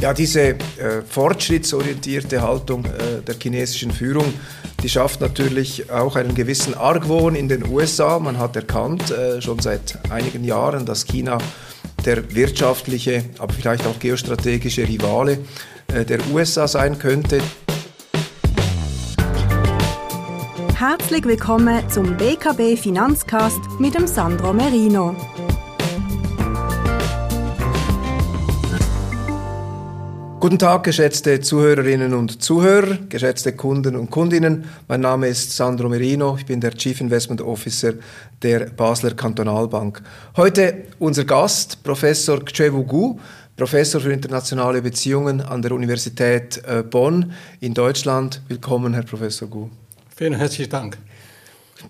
Ja, diese äh, fortschrittsorientierte Haltung äh, der chinesischen Führung, die schafft natürlich auch einen gewissen Argwohn in den USA. Man hat erkannt äh, schon seit einigen Jahren, dass China der wirtschaftliche, aber vielleicht auch geostrategische Rivale äh, der USA sein könnte. Herzlich willkommen zum BKB Finanzcast mit dem Sandro Merino. Guten Tag, geschätzte Zuhörerinnen und Zuhörer, geschätzte Kunden und Kundinnen. Mein Name ist Sandro Merino, ich bin der Chief Investment Officer der Basler Kantonalbank. Heute unser Gast, Professor Kchewu Gu, Professor für internationale Beziehungen an der Universität äh, Bonn in Deutschland. Willkommen, Herr Professor Gu. Vielen herzlichen Dank.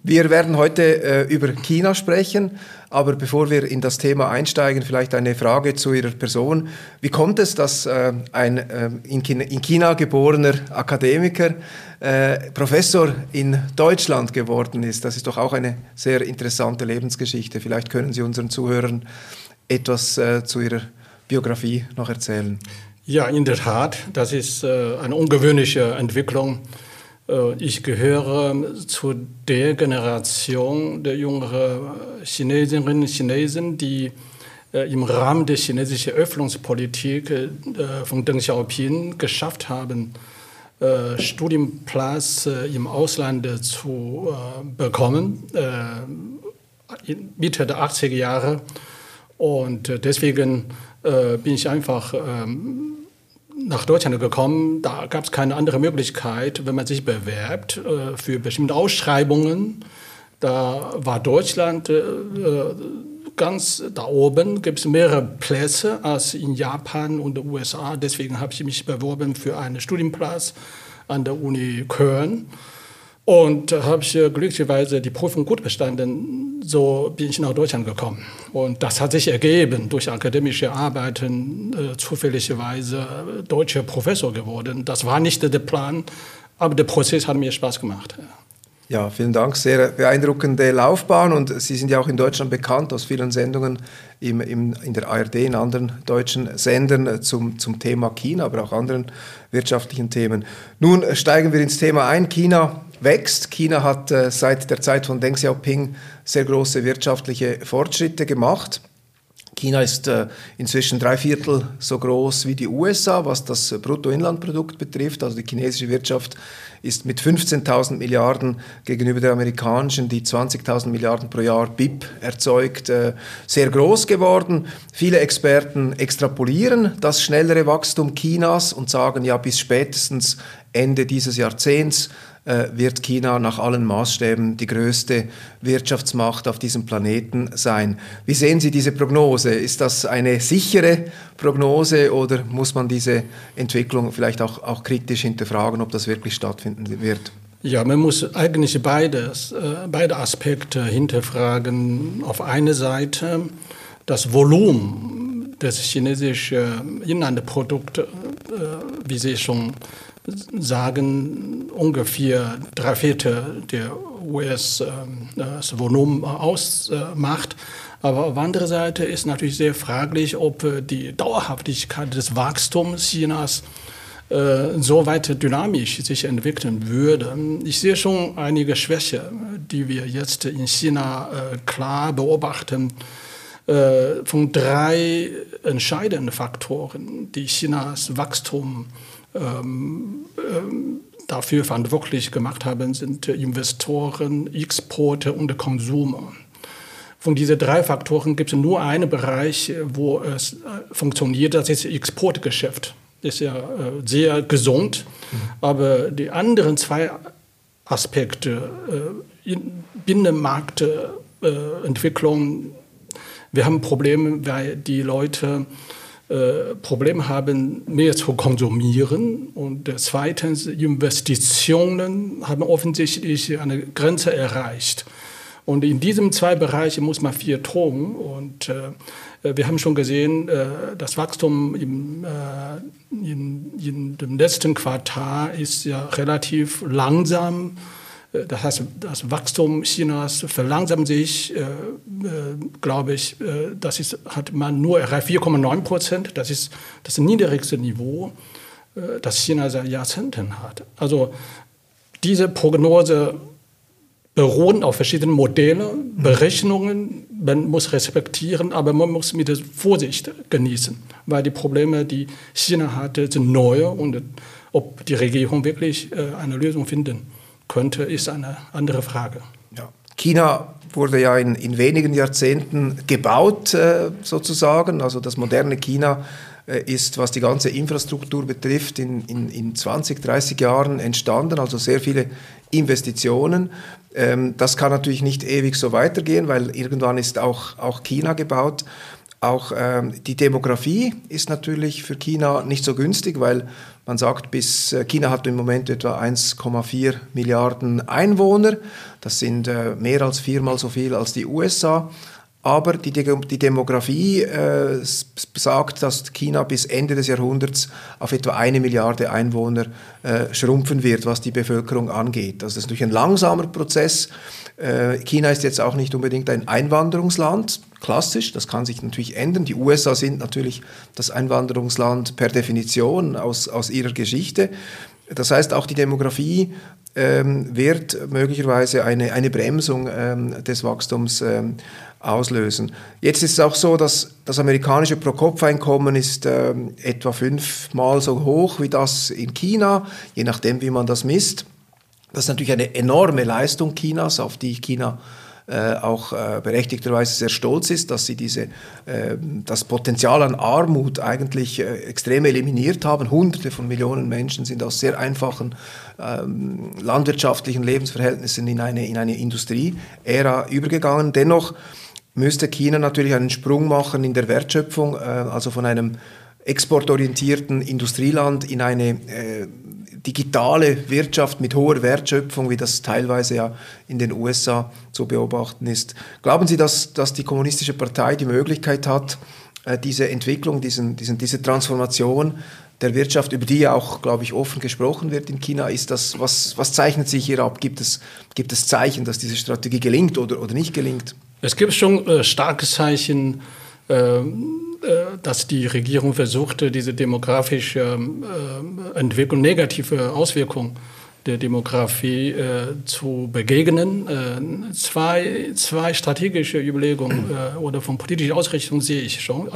Wir werden heute äh, über China sprechen, aber bevor wir in das Thema einsteigen, vielleicht eine Frage zu Ihrer Person. Wie kommt es, dass äh, ein äh, in, China, in, China, geborener Akademiker äh, Professor in Deutschland geworden ist? Das ist doch auch eine sehr interessante Lebensgeschichte. Vielleicht können Sie unseren Zuhörern etwas äh, zu Ihrer Biografie noch erzählen. Ja, in der Tat, das ist äh, eine ungewöhnliche Entwicklung. Äh, ich gehöre zu der Generation der jüngeren Chinesinnen und Chinesen, die äh, im Rahmen der chinesischen Öffnungspolitik äh, von Deng Xiaoping geschafft haben, Studienplatz im Ausland zu bekommen, Mitte der 80er Jahre. Und deswegen bin ich einfach ähm, nach Deutschland gekommen. Da gab es keine andere Möglichkeit, wenn man sich bewerbt äh, für bestimmte Ausschreibungen. Da war Deutschland äh, äh ganz da oben, gibt es mehrere Plätze als in Japan und den USA. Deswegen habe ich mich beworben für einen Studienplatz an der Uni Köln. Und habe ich glücklicherweise die Prüfung gut bestanden. So bin ich nach Deutschland gekommen. Und das hat sich ergeben durch akademische Arbeiten, äh, zufälligerweise deutscher Professor geworden. Das war nicht der Plan, aber der Prozess hat mir Spaß gemacht. Ja, vielen Dank. Sehr beeindruckende Laufbahn und Sie sind ja auch in Deutschland bekannt aus vielen Sendungen im, im, in der ARD, in anderen deutschen Sendern zum, zum Thema China, aber auch anderen wirtschaftlichen Themen. Nun steigen wir ins Thema ein. China wächst. China hat äh, seit der Zeit von Deng Xiaoping sehr große wirtschaftliche Fortschritte gemacht. China ist äh, inzwischen drei Viertel so groß wie die USA, was das Bruttoinlandprodukt betrifft. Also die chinesische Wirtschaft ist mit 15.000 Milliarden gegenüber der amerikanischen, die 20.000 Milliarden pro Jahr BIP erzeugt, äh, sehr groß geworden. Viele Experten extrapolieren das schnellere Wachstum Chinas und sagen, ja, bis spätestens Ende dieses Jahrzehnts äh, wird China nach allen Maßstäben die größte Wirtschaftsmacht auf diesem Planeten sein. Wie sehen Sie diese Prognose? Ist das eine sichere Prognose oder muss man diese Entwicklung vielleicht auch, auch kritisch hinterfragen, ob das wirklich stattfinden wird? Ja, man muss eigentlich beides, äh, beide Aspekte hinterfragen. Auf eine Seite das Volumen des chinesischen Inlandprodukts, äh, wie Sie schon sagen, ungefähr drei Viertel der US-Volumen ähm, ausmacht. Aber auf der anderen Seite ist natürlich sehr fraglich, ob die Dauerhaftigkeit des Wachstums Chinas äh, so weiter dynamisch sich entwickeln würde. Ich sehe schon einige Schwäche, die wir jetzt in China äh, klar beobachten äh, von drei entscheidenden Faktoren, die Chinas Wachstum ähm, ähm, dafür verantwortlich gemacht haben, sind Investoren, Exporte und Konsum. Von diesen drei Faktoren gibt es nur einen Bereich, wo es äh, funktioniert, das ist das Exportgeschäft. Das ist ja äh, sehr gesund, mhm. aber die anderen zwei Aspekte, äh, Binnenmarktentwicklung, wir haben Probleme, weil die Leute äh, Problem haben, mehr zu konsumieren. Und zweitens, Investitionen haben offensichtlich eine Grenze erreicht. Und in diesen zwei Bereichen muss man viel tun. Und äh, wir haben schon gesehen, äh, das Wachstum im, äh, in, in, dem letzten Quartal ist ja relativ langsam das heißt, das Wachstum Chinas verlangsamt sich, äh, äh, glaube ich, äh, das ist, hat man nur erreicht 4,9 Prozent. Das ist das niedrigste Niveau, äh, das China seit Jahrzehnten hat. Also diese Prognose beruhen auf verschiedenen Modellen, Berechnungen. Man muss respektieren, aber man muss mit Vorsicht genießen, weil die Probleme, die China hatte, sind neu und ob die Regierung wirklich äh, eine Lösung finden könnte, ist eine andere Frage. Ja. China wurde ja in, in wenigen Jahrzehnten gebaut, äh, sozusagen. Also das moderne China äh, ist, was die ganze Infrastruktur betrifft, in, in, in 20, 30 Jahren entstanden. Also sehr viele Investitionen. Ähm, das kann natürlich nicht ewig so weitergehen, weil irgendwann ist auch, auch China gebaut. Auch ähm, die Demografie ist natürlich für China nicht so günstig, weil man sagt, bis äh, China hat im Moment etwa 1,4 Milliarden Einwohner. Das sind äh, mehr als viermal so viel als die USA. Aber die, die Demografie äh, sagt, dass China bis Ende des Jahrhunderts auf etwa eine Milliarde Einwohner äh, schrumpfen wird, was die Bevölkerung angeht. Also das ist natürlich ein langsamer Prozess. Äh, China ist jetzt auch nicht unbedingt ein Einwanderungsland, klassisch, das kann sich natürlich ändern. Die USA sind natürlich das Einwanderungsland per Definition aus, aus ihrer Geschichte. Das heißt, auch die Demografie ähm, wird möglicherweise eine, eine Bremsung ähm, des Wachstums ähm, auslösen. Jetzt ist es auch so, dass das amerikanische Pro-Kopf-Einkommen ist ähm, etwa fünfmal so hoch wie das in China, je nachdem, wie man das misst. Das ist natürlich eine enorme Leistung Chinas, auf die China äh, auch äh, berechtigterweise sehr stolz ist, dass sie diese, äh, das Potenzial an Armut eigentlich äh, extrem eliminiert haben. Hunderte von Millionen Menschen sind aus sehr einfachen ähm, landwirtschaftlichen Lebensverhältnissen in eine, in eine Industrieära übergegangen. Dennoch müsste China natürlich einen Sprung machen in der Wertschöpfung, äh, also von einem exportorientierten Industrieland in eine äh, digitale Wirtschaft mit hoher Wertschöpfung, wie das teilweise ja in den USA zu beobachten ist. Glauben Sie, dass, dass die Kommunistische Partei die Möglichkeit hat, äh, diese Entwicklung, diesen, diesen, diese Transformation der Wirtschaft, über die ja auch, glaube ich, offen gesprochen wird in China, ist das, was, was zeichnet sich hier ab? Gibt es, gibt es Zeichen, dass diese Strategie gelingt oder, oder nicht gelingt? Es gibt schon äh, starke Zeichen, äh, äh, dass die Regierung versuchte, diese demografische äh, Entwicklung, negative Auswirkungen der Demografie äh, zu begegnen. Äh, zwei, zwei strategische Überlegungen äh, oder von politischer Ausrichtung sehe ich schon.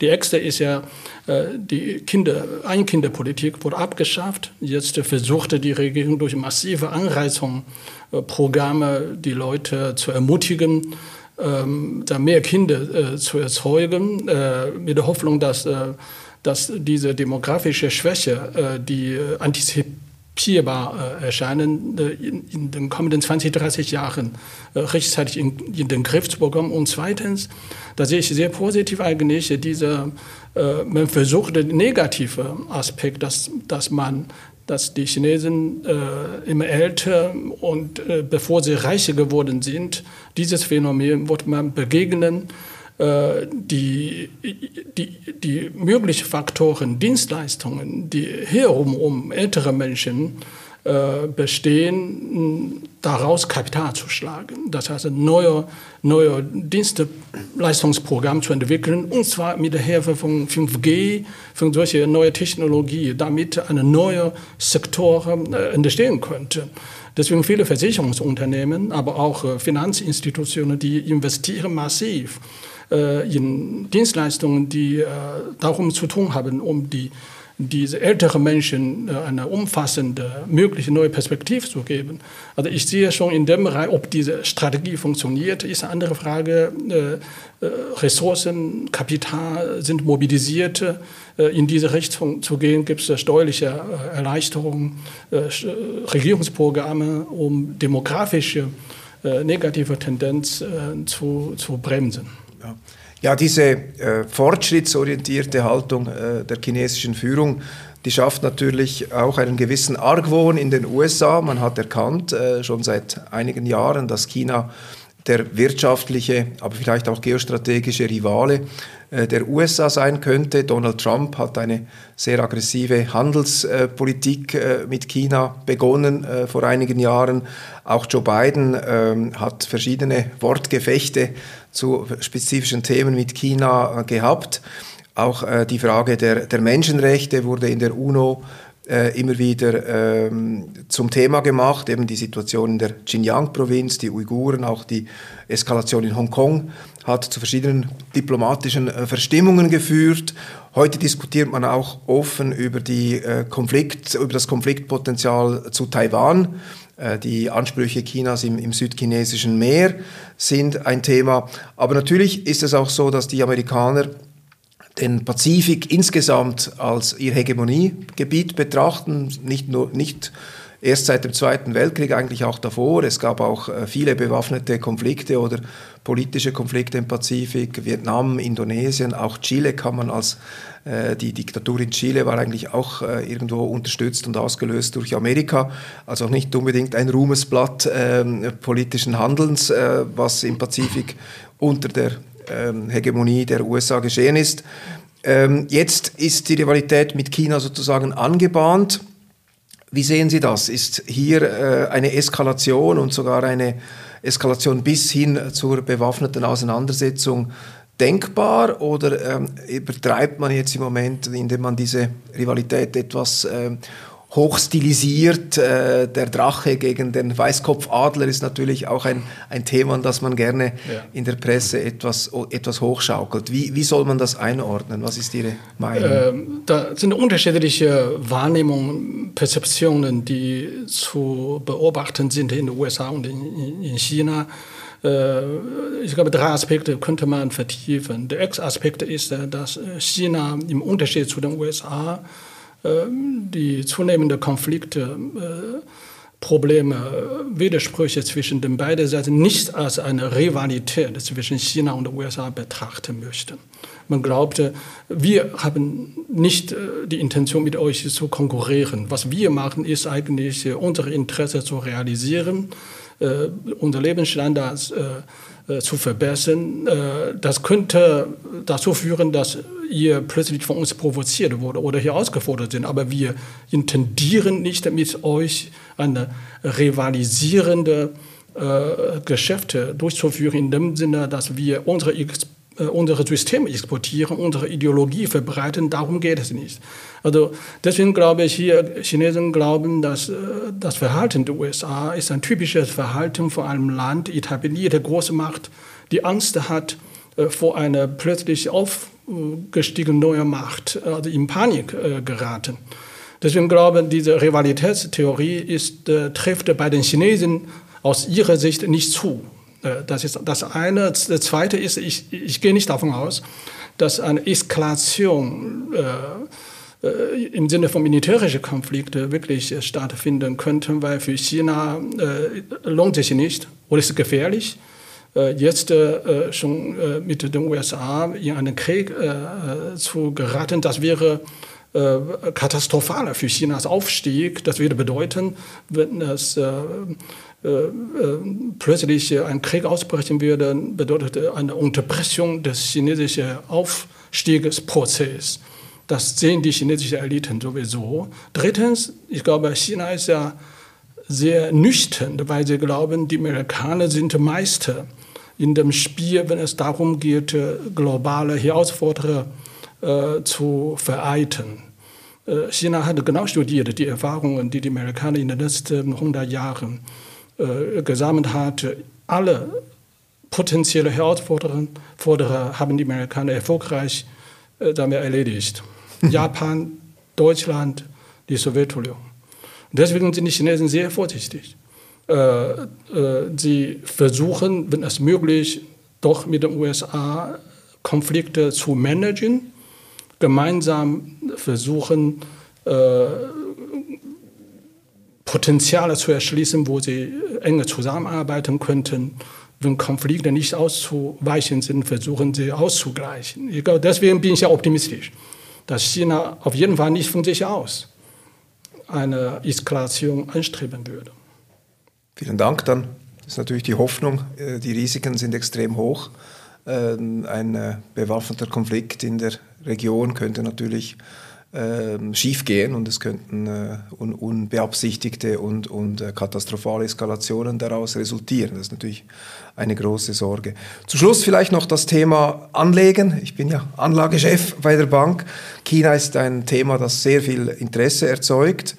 Die erste ist ja, äh, die Kinder, Einkinderpolitik wurde abgeschafft. Jetzt versuchte die Regierung durch massive Anreizungsprogramme die Leute zu ermutigen, ähm, da mehr Kinder äh, zu erzeugen, äh, mit der Hoffnung, dass, äh, dass diese demografische Schwäche, äh, die antizipierbar äh, erscheinen, äh, in, in, den kommenden 20, 30 Jahren rechtzeitig in, in, den Griff zu bekommen. Und zweitens, da sehe ich sehr positiv eigentlich, diese, man versucht den negativen Aspekt, dass, dass man dass die Chinesen äh, immer älter und äh, bevor sie reicher geworden sind, dieses Phänomen wird man begegnen. Äh, die, die, die möglichen Faktoren, Dienstleistungen, die herum um ältere Menschen äh, bestehen, daraus Kapital zu schlagen. Das heißt, ein neues neue Dienstleistungsprogramm zu entwickeln, und zwar mit der Hilfe von 5G, von solcher neuen Technologie, damit eine neue Sektor äh, entstehen könnte. Deswegen viele Versicherungsunternehmen, aber auch äh, Finanzinstitutionen, die investieren massiv in Dienstleistungen, die darum zu tun haben, um die diese älteren Menschen äh, eine umfassende, mögliche neue Perspektive zu geben. Also ich sehe schon in dem Bereich, ob diese Strategie funktioniert, ist eine andere Frage. Äh, äh, Ressourcen, Kapital sind mobilisiert. In diese Richtung zu gehen, gibt es steuerliche Erleichterungen, Regierungsprogramme, um demografische negative Tendenz zu, zu bremsen. Ja. Ja, diese äh, fortschrittsorientierte Haltung äh, der chinesischen Führung, die schafft natürlich auch einen gewissen Argwohn in den USA. Man hat erkannt, äh, schon seit einigen Jahren, dass China der wirtschaftliche, aber vielleicht auch geostrategische Rivale äh, der USA sein könnte. Donald Trump hat eine sehr aggressive Handelspolitik äh, mit China begonnen äh, vor einigen Jahren. Auch Joe Biden ähm, hat verschiedene Wortgefechte zu spezifischen Themen mit China gehabt. Auch die Frage der, der Menschenrechte wurde in der UNO äh, immer wieder ähm, zum Thema gemacht, eben die Situation in der Xinjiang-Provinz, die Uiguren, auch die Eskalation in Hongkong hat zu verschiedenen diplomatischen äh, Verstimmungen geführt. Heute diskutiert man auch offen über, die, äh, Konflikt, über das Konfliktpotenzial zu Taiwan. Äh, die Ansprüche Chinas im, im südchinesischen Meer sind ein Thema. Aber natürlich ist es auch so, dass die Amerikaner den Pazifik insgesamt als ihr Hegemoniegebiet betrachten, nicht nur nicht erst seit dem Zweiten Weltkrieg, eigentlich auch davor. Es gab auch äh, viele bewaffnete Konflikte oder politische Konflikte im Pazifik, Vietnam, Indonesien, auch Chile kann man als äh, die Diktatur in Chile war eigentlich auch äh, irgendwo unterstützt und ausgelöst durch Amerika, also nicht unbedingt ein Ruhmesblatt äh, politischen Handelns, äh, was im Pazifik unter der ähm, Hegemonie der USA geschehen ist. Ähm, jetzt ist die Rivalität mit China sozusagen angebahnt. Wie sehen Sie das? Ist hier äh, eine Eskalation und sogar eine Eskalation bis hin zur bewaffneten Auseinandersetzung denkbar oder ähm, übertreibt man jetzt im Moment, indem man diese Rivalität etwas ähm, hochstilisiert. Äh, der Drache gegen den Weißkopfadler ist natürlich auch ein, ein Thema, das man gerne ja. in der Presse etwas, etwas hochschaukelt. Wie, wie soll man das einordnen? Was ist Ihre Meinung? Ähm, da sind unterschiedliche Wahrnehmungen, Perzeptionen, die zu beobachten sind in den USA und in, in China. Äh, ich glaube, drei Aspekte könnte man vertiefen. Der erste Aspekt ist, äh, dass China im Unterschied zu den USA die zunehmende Konflikte, äh, Probleme, Widersprüche zwischen den beiden Seiten nicht als eine Rivalität zwischen China und den USA betrachten möchte. Man glaubte, wir haben nicht äh, die Intention, mit euch zu konkurrieren. Was wir machen, ist eigentlich äh, unsere Interessen zu realisieren, unser Lebensstandard zu verbessern. Das könnte dazu führen, dass ihr plötzlich von uns provoziert wurde oder hier ausgefordert sind. Aber wir intendieren nicht mit euch eine rivalisierende äh, Geschäfte durchzuführen, in dem Sinne, dass wir unsere, äh, unsere Systeme exportieren, unsere Ideologie verbreiten. Darum geht es nicht. Also deswegen glaube ich hier, Chinesen glauben, dass äh, das Verhalten der USA ist ein typisches Verhalten von einem Land, etablierte Großmacht, die Angst hat äh, vor einer plötzlich auf gestiegen neue Macht, also in Panik äh, geraten. Deswegen glaube ich, diese Rivalitätstheorie ist, trifft bei den Chinesen aus ihrer Sicht nicht zu. Äh, das ist das eine. Das zweite ist, ich, ich gehe nicht davon aus, dass eine Eskalation äh, äh, im Sinne von militärischen Konflikten wirklich stattfinden könnte, weil für China äh, lohnt sich nicht oder ist gefährlich äh, jetzt äh, schon äh, mit den USA in einen Krieg zu geraten, das wäre katastrophaler für Chinas Aufstieg. Das würde bedeuten, wenn es plötzlich ein Krieg ausbrechen würde, bedeutet eine Unterbrechung des chinesischen Aufstiegsprozesses. Das sehen die chinesischen Eliten sowieso. Drittens, ich glaube, China ist ja sehr nüchtern, weil sie glauben, die Amerikaner sind Meister in dem Spiel, wenn es darum geht, äh, globale Herausforderungen äh, zu vereiteln. Äh, China hat genau studiert die Erfahrungen, die die Amerikaner in den letzten 100 Jahren äh, gesammelt hat. Alle potenzielle Herausforderungen haben die Amerikaner erfolgreich äh, damit erledigt. Japan, Deutschland, die Sowjetunion. Deswegen sind die Chinesen sehr vorsichtig. Äh, äh, sie versuchen, wenn es möglich, doch mit den USA Konflikte zu managen, gemeinsam versuchen, Potenziale zu erschließen, wo sie enger zusammenarbeiten könnten. Wenn Konflikte nicht auszuweichen sind, versuchen sie auszugleichen. Ich glaube, deswegen bin ich ja optimistisch, dass China auf jeden Fall nicht von sich aus eine Eskalation anstreben würde. Vielen Dank. Dann ist natürlich die Hoffnung. Äh, die Risiken sind extrem hoch. Ähm, ein äh, bewaffneter Konflikt in der Region könnte natürlich ähm, schiefgehen und es könnten äh, un unbeabsichtigte und, und äh, katastrophale Eskalationen daraus resultieren. Das ist natürlich eine große Sorge. Zum Schluss vielleicht noch das Thema Anlegen. Ich bin ja Anlagechef bei der Bank. China ist ein Thema, das sehr viel Interesse erzeugt.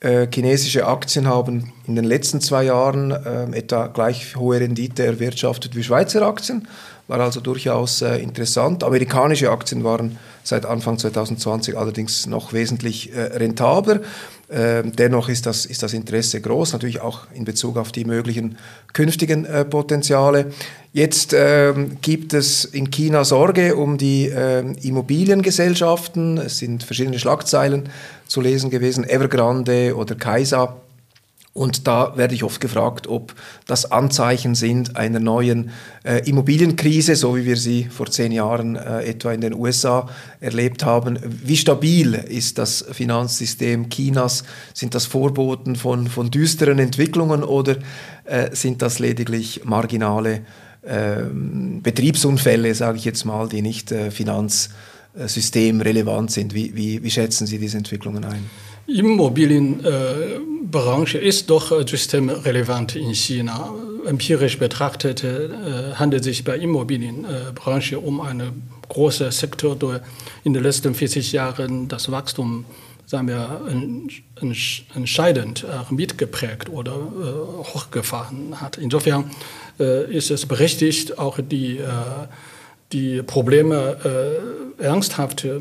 Äh, chinesische Aktien haben in den letzten zwei Jahren äh, etwa gleich hohe Rendite erwirtschaftet wie Schweizer Aktien war also durchaus äh, interessant. Amerikanische Aktien waren seit Anfang 2020 allerdings noch wesentlich äh, rentabler. Äh, dennoch ist das, ist das Interesse groß, natürlich auch in Bezug auf die möglichen künftigen äh, Potenziale. Jetzt ähm, gibt es in China Sorge um die ähm, Immobiliengesellschaften. Es sind verschiedene Schlagzeilen zu lesen gewesen, Evergrande oder Kaiser und da werde ich oft gefragt, ob das Anzeichen sind einer neuen äh, Immobilienkrise, so wie wir sie vor zehn Jahren äh, etwa in den USA erlebt haben. Wie stabil ist das Finanzsystem Chinas? Sind das Vorboten von, von düsteren Entwicklungen oder äh, sind das lediglich marginale ähm, Betriebsunfälle, sage ich jetzt mal, die nicht äh, finanzsystemrelevant sind? Wie, wie, wie schätzen Sie diese Entwicklungen ein? Immobilienbranche äh, ist doch äh, systemrelevant in China. Empirisch betrachtet äh, handelt es sich bei Immobilienbranche um einen großen Sektor, der in den letzten 40 Jahren das Wachstum sagen wir, entscheidend mitgeprägt oder hochgefahren hat. Insofern ist es berechtigt, auch die die Probleme äh, ernsthaft äh,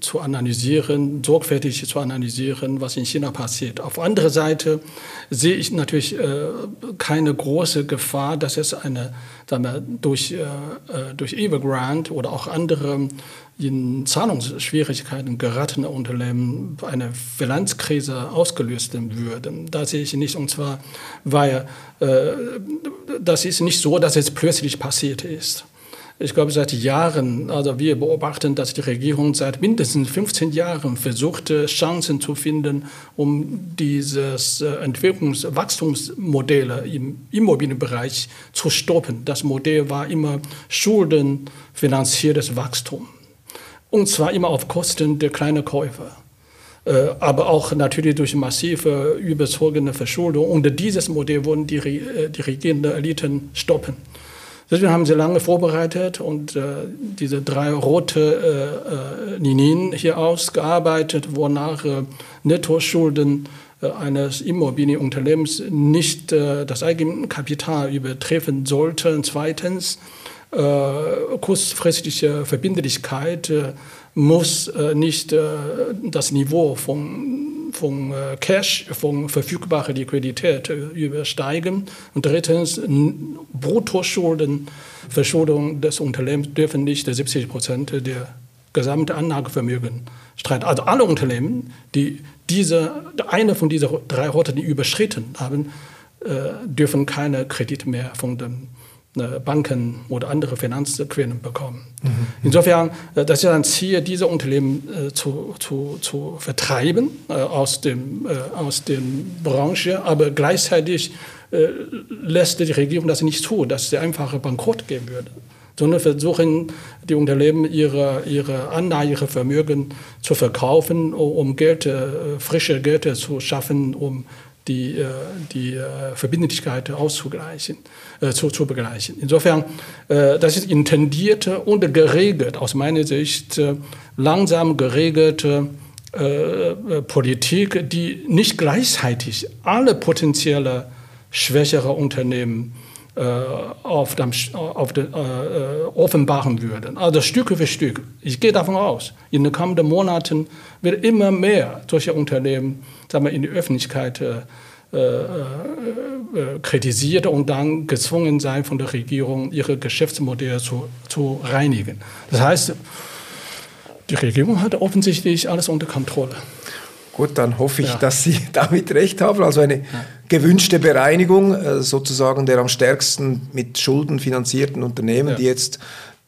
zu analysieren, sorgfältig zu analysieren, was in China passiert. Auf der anderen Seite sehe ich natürlich äh, keine große Gefahr, dass es eine, sagen wir, durch, äh, äh, durch Evergrande oder auch andere in Zahlungsschwierigkeiten geratene Unternehmen eine Finanzkrise ausgelöst würden. Da sehe ich nicht, und zwar, weil äh, das ist nicht so, dass es plötzlich passiert ist ich glaube, seit Jahren, also wir beobachten, dass die Regierung seit mindestens 15 Jahren versucht, Chancen zu finden, um dieses äh, Entwicklungswachstumsmodell im Immobilienbereich zu stoppen. Das Modell war immer schuldenfinanziertes Wachstum. Und zwar immer auf Kosten der kleinen Käufer äh, aber auch natürlich durch massive überzogene Verschuldung. Und dieses Modell wollen die, äh, die regierenden Eliten stoppen. Deswegen haben sie lange vorbereitet und äh, diese drei rote äh, äh, Linien hier ausgearbeitet, wonach äh, Nettoschulden äh, eines Immobilienunternehmens nicht äh, das Eigenkapital übertreffen sollten. Zweitens, äh, kurzfristige Verbindlichkeit muss nicht das Niveau von von äh, Cash, von verfügbarer Liquidität äh, übersteigen. Und drittens, Bruttoschulden, Verschuldung des Unternehmens dürfen nicht 70 Prozent der gesamten Anlagevermögen streiten. Also alle Unternehmen, die diese, eine von diesen drei Roten überschritten haben, äh, dürfen keine Kredite mehr von dem Banken oder andere Finanzquellen bekommen. Mhm. Insofern, äh, das ist ein Ziel, diese Unternehmen äh, zu, zu, zu vertreiben aus, dem, aus der Branche, aber gleichzeitig lässt die Regierung das nicht zu, dass sie einfach bankrott gehen würde sondern versuchen die Unternehmen ihre, ihre Anleihen, ihre Vermögen zu verkaufen, um Geld, frische Geld zu schaffen, um die, äh, die äh, Verbindlichkeit auszugleichen, äh, zu, zu begleichen. Insofern, das ist intendierte und geregelt, aus meiner Sicht langsam geregelte Politik, die nicht gleichzeitig alle potenzielle schwächere Unternehmen auf dem, auf äh, offenbaren würden. Also Stück für Stück. Ich gehe davon aus, in den kommenden Monaten wird immer mehr solche Unternehmen sagen wir, in die Öffentlichkeit äh, äh, äh, kritisiert und dann gezwungen sein, von der Regierung ihre Geschäftsmodelle zu, zu reinigen. Das heißt, die Regierung hat offensichtlich alles unter Kontrolle. Gut, dann hoffe ich, ja. dass Sie damit recht haben. Also eine ja. gewünschte Bereinigung äh, sozusagen der am stärksten mit Schulden finanzierten Unternehmen, ja. die jetzt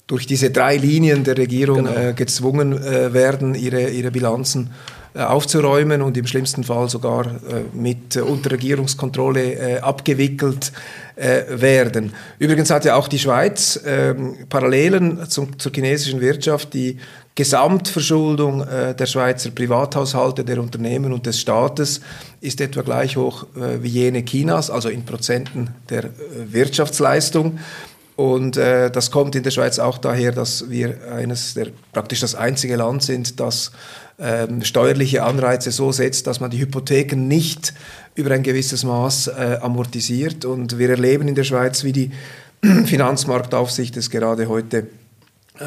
durch diese drei Linien der Regierung genau. äh, gezwungen äh, werden, ihre, ihre Bilanzen aufzuräumen und im schlimmsten Fall sogar mit Unterregierungskontrolle abgewickelt werden. Übrigens hat ja auch die Schweiz ähm, Parallelen zum, zur chinesischen Wirtschaft, die Gesamtverschuldung äh, der Schweizer Privathaushalte, der Unternehmen und des Staates ist etwa gleich hoch äh, wie jene Chinas, also in Prozenten der äh, Wirtschaftsleistung. Und äh, das kommt in der Schweiz auch daher, dass wir eines der praktisch das einzige Land sind, das ähm, steuerliche Anreize so setzt, dass man die Hypotheken nicht über ein gewisses Maß äh, amortisiert. Und wir erleben in der Schweiz, wie die Finanzmarktaufsicht es gerade heute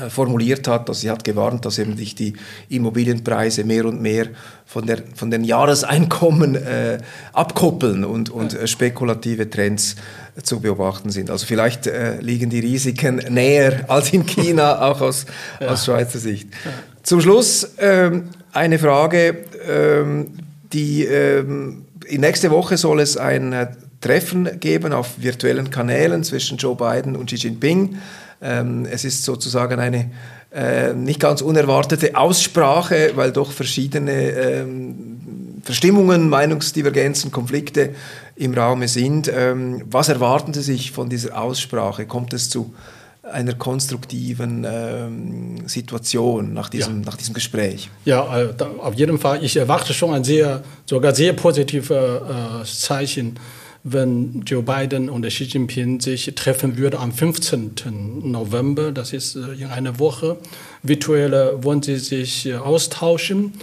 formuliert hat, also sie hat gewarnt, dass eben sich die Immobilienpreise mehr und mehr von, der, von den Jahreseinkommen äh, abkoppeln und, und äh, spekulative Trends zu beobachten sind. Also vielleicht äh, liegen die Risiken näher als in China, auch aus, ja. aus Schweizer Sicht. Ja. Zum Schluss ähm, eine Frage, ähm, die ähm, nächste Woche soll es ein äh, Treffen geben auf virtuellen Kanälen zwischen Joe Biden und Xi Jinping. Ähm, es ist sozusagen eine äh, nicht ganz unerwartete Aussprache, weil doch verschiedene ähm, Verstimmungen, Meinungsdivergenzen, Konflikte im Raume sind. Ähm, was erwarten Sie sich von dieser Aussprache? Kommt es zu einer konstruktiven ähm, Situation nach diesem, ja. nach diesem Gespräch? Ja, äh, auf jeden Fall. Ich erwarte schon ein sehr, sogar sehr positives äh, Zeichen wenn Joe Biden und Xi Jinping sich treffen würden am 15. November, das ist äh, in einer Woche. Virtuell äh, wollen sie sich äh, austauschen.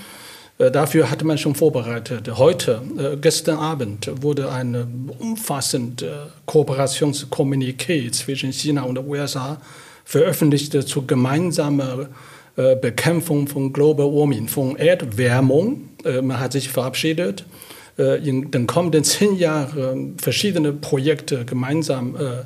Dafür hatte man schon vorbereitet. Heute, gestern Abend, wurde ein umfassendes Kooperationskommuniqué zwischen China und den USA veröffentlicht zur gemeinsamen Bekämpfung von Global Warming, von Erdwärmung. Man hat sich verabschiedet in den kommenden zehn Jahren verschiedene Projekte gemeinsam äh,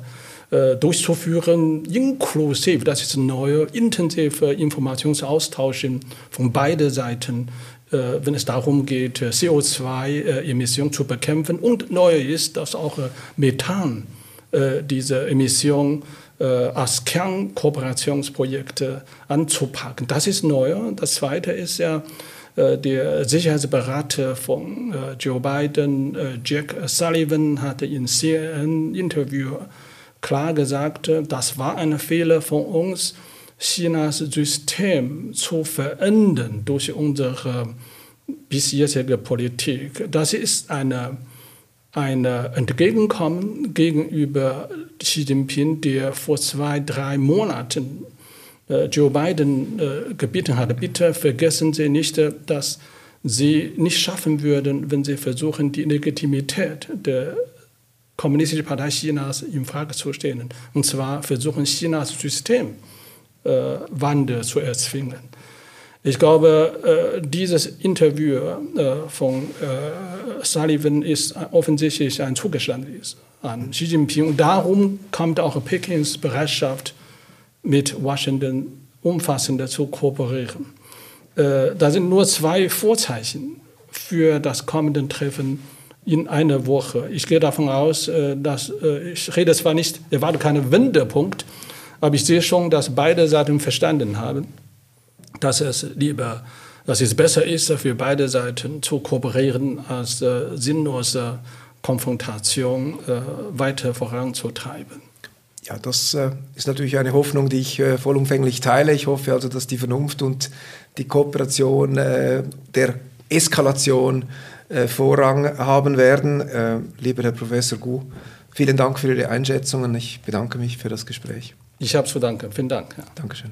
äh, durchzuführen, inklusive, das ist neue, intensive Informationsaustausch von beiden Seiten, wenn es darum geht, CO2-Emissionen zu bekämpfen. Und neu ist, dass auch Methan, diese Emission, als Kernkooperationsprojekte anzupacken. Das ist neu. Das Zweite ist ja, äh, der Sicherheitsberater von äh, Joe Biden, äh, Jack Sullivan, hatte in CNN-Interview klar gesagt, das war ein Fehler von uns, Chinas System zu verändern durch unsere bisherige Politik. Das ist eine, eine Entgegenkommen gegenüber Xi Jinping, der vor zwei, drei Monaten äh, Joe Biden äh, gebeten hat, bitte vergessen Sie nicht, äh, dass Sie nicht schaffen würden, wenn Sie versuchen, die Legitimität der Kommunistischen Partei Chinas in Frage zu stellen. Und zwar versuchen, Chinas Systemwandel zu erzwingen. Ich glaube, dieses Interview von Sullivan ist offensichtlich ein Zugeständnis an Xi Jinping. Darum kommt auch Pekings Bereitschaft, mit Washington umfassender zu kooperieren. Äh, da sind nur zwei Vorzeichen für das kommende Treffen in einer Woche. Ich gehe davon aus, äh, dass äh, ich rede zwar nicht, erwarte keinen Wendepunkt, aber ich sehe schon, dass beide Seiten verstanden haben, dass es lieber, dass es besser ist, für beide Seiten zu kooperieren, als äh, sinnlose Konfrontation äh, weiter voranzutreiben. Ja, das äh, ist natürlich eine Hoffnung, die ich äh, vollumfänglich teile. Ich hoffe also, dass die Vernunft und die Kooperation äh, der Eskalation Vorrang haben werden. Lieber Herr Professor Gu, vielen Dank für Ihre Einschätzungen. Ich bedanke mich für das Gespräch. Ich habe zu danken. Vielen Dank. Ja. Dankeschön.